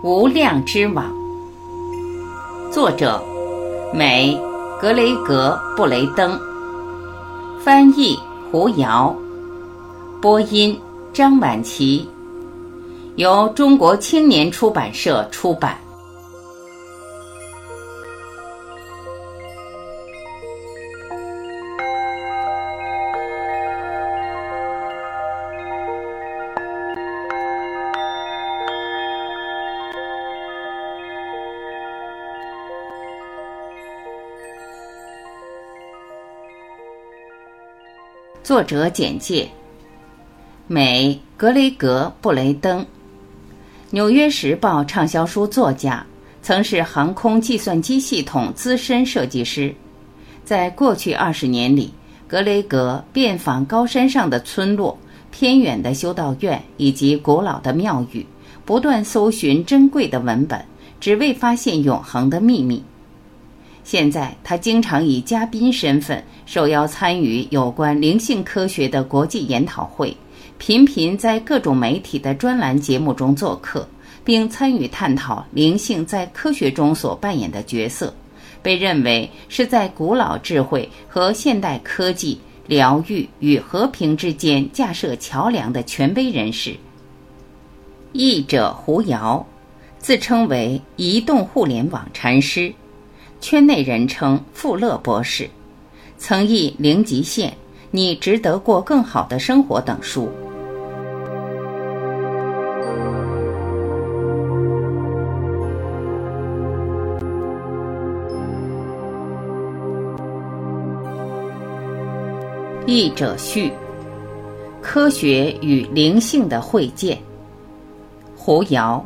无量之网，作者：美格雷格布雷登，翻译：胡瑶，播音：张晚琪，由中国青年出版社出版。作者简介：美格雷格布雷登，《纽约时报》畅销书作家，曾是航空计算机系统资深设计师。在过去二十年里，格雷格遍访高山上的村落、偏远的修道院以及古老的庙宇，不断搜寻珍贵的文本，只为发现永恒的秘密。现在，他经常以嘉宾身份受邀参与有关灵性科学的国际研讨会，频频在各种媒体的专栏节目中做客，并参与探讨灵性在科学中所扮演的角色，被认为是在古老智慧和现代科技、疗愈与和平之间架设桥梁的权威人士。译者胡瑶，自称为移动互联网禅师。圈内人称富勒博士，曾译《零极限》《你值得过更好的生活》等书。译者序：科学与灵性的会见。胡瑶。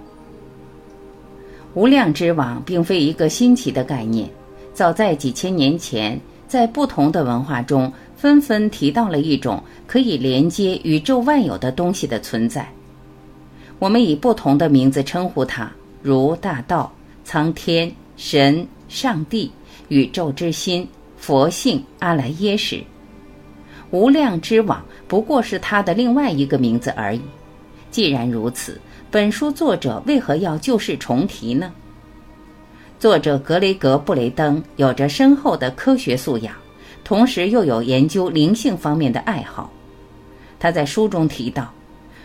无量之网并非一个新奇的概念，早在几千年前，在不同的文化中纷纷提到了一种可以连接宇宙万有的东西的存在。我们以不同的名字称呼它，如大道、苍天、神、上帝、宇宙之心、佛性、阿赖耶识。无量之网不过是它的另外一个名字而已。既然如此。本书作者为何要旧事重提呢？作者格雷格布雷登有着深厚的科学素养，同时又有研究灵性方面的爱好。他在书中提到，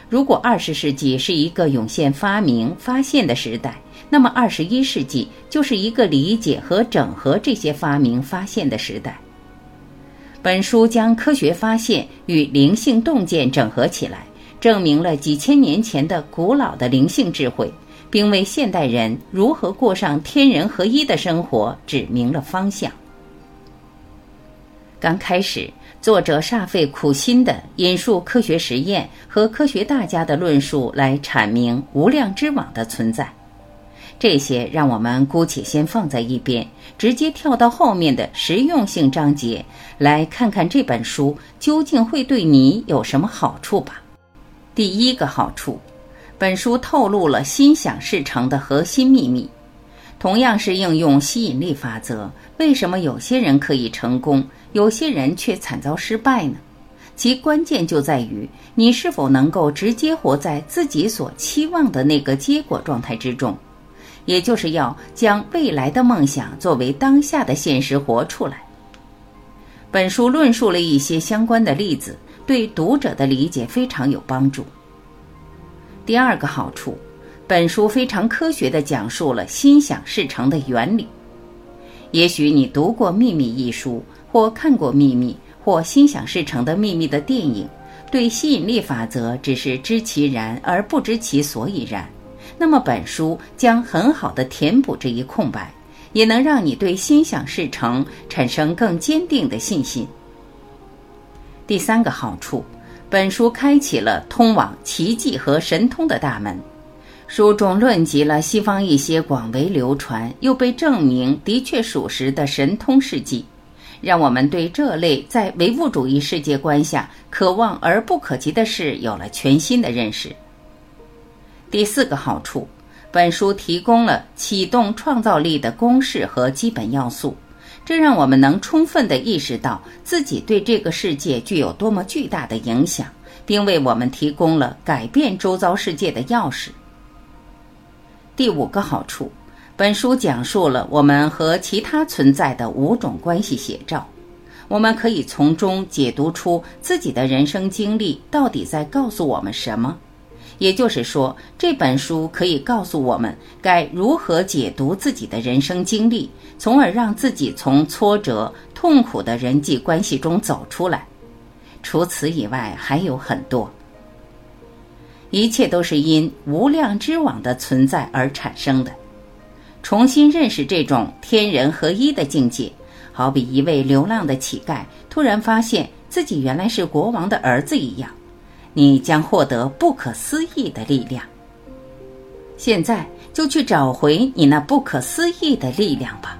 如果二十世纪是一个涌现发明发现的时代，那么二十一世纪就是一个理解和整合这些发明发现的时代。本书将科学发现与灵性洞见整合起来。证明了几千年前的古老的灵性智慧，并为现代人如何过上天人合一的生活指明了方向。刚开始，作者煞费苦心地引述科学实验和科学大家的论述来阐明无量之网的存在，这些让我们姑且先放在一边，直接跳到后面的实用性章节，来看看这本书究竟会对你有什么好处吧。第一个好处，本书透露了心想事成的核心秘密。同样是应用吸引力法则，为什么有些人可以成功，有些人却惨遭失败呢？其关键就在于你是否能够直接活在自己所期望的那个结果状态之中，也就是要将未来的梦想作为当下的现实活出来。本书论述了一些相关的例子。对读者的理解非常有帮助。第二个好处，本书非常科学地讲述了心想事成的原理。也许你读过《秘密》一书，或看过《秘密》或《心想事成的秘密》的电影，对吸引力法则只是知其然而不知其所以然。那么，本书将很好的填补这一空白，也能让你对心想事成产生更坚定的信心。第三个好处，本书开启了通往奇迹和神通的大门。书中论及了西方一些广为流传又被证明的确属实的神通事迹，让我们对这类在唯物主义世界观下可望而不可及的事有了全新的认识。第四个好处，本书提供了启动创造力的公式和基本要素。这让我们能充分地意识到自己对这个世界具有多么巨大的影响，并为我们提供了改变周遭世界的钥匙。第五个好处，本书讲述了我们和其他存在的五种关系写照，我们可以从中解读出自己的人生经历到底在告诉我们什么。也就是说，这本书可以告诉我们该如何解读自己的人生经历，从而让自己从挫折、痛苦的人际关系中走出来。除此以外，还有很多。一切都是因无量之网的存在而产生的。重新认识这种天人合一的境界，好比一位流浪的乞丐突然发现自己原来是国王的儿子一样。你将获得不可思议的力量。现在就去找回你那不可思议的力量吧。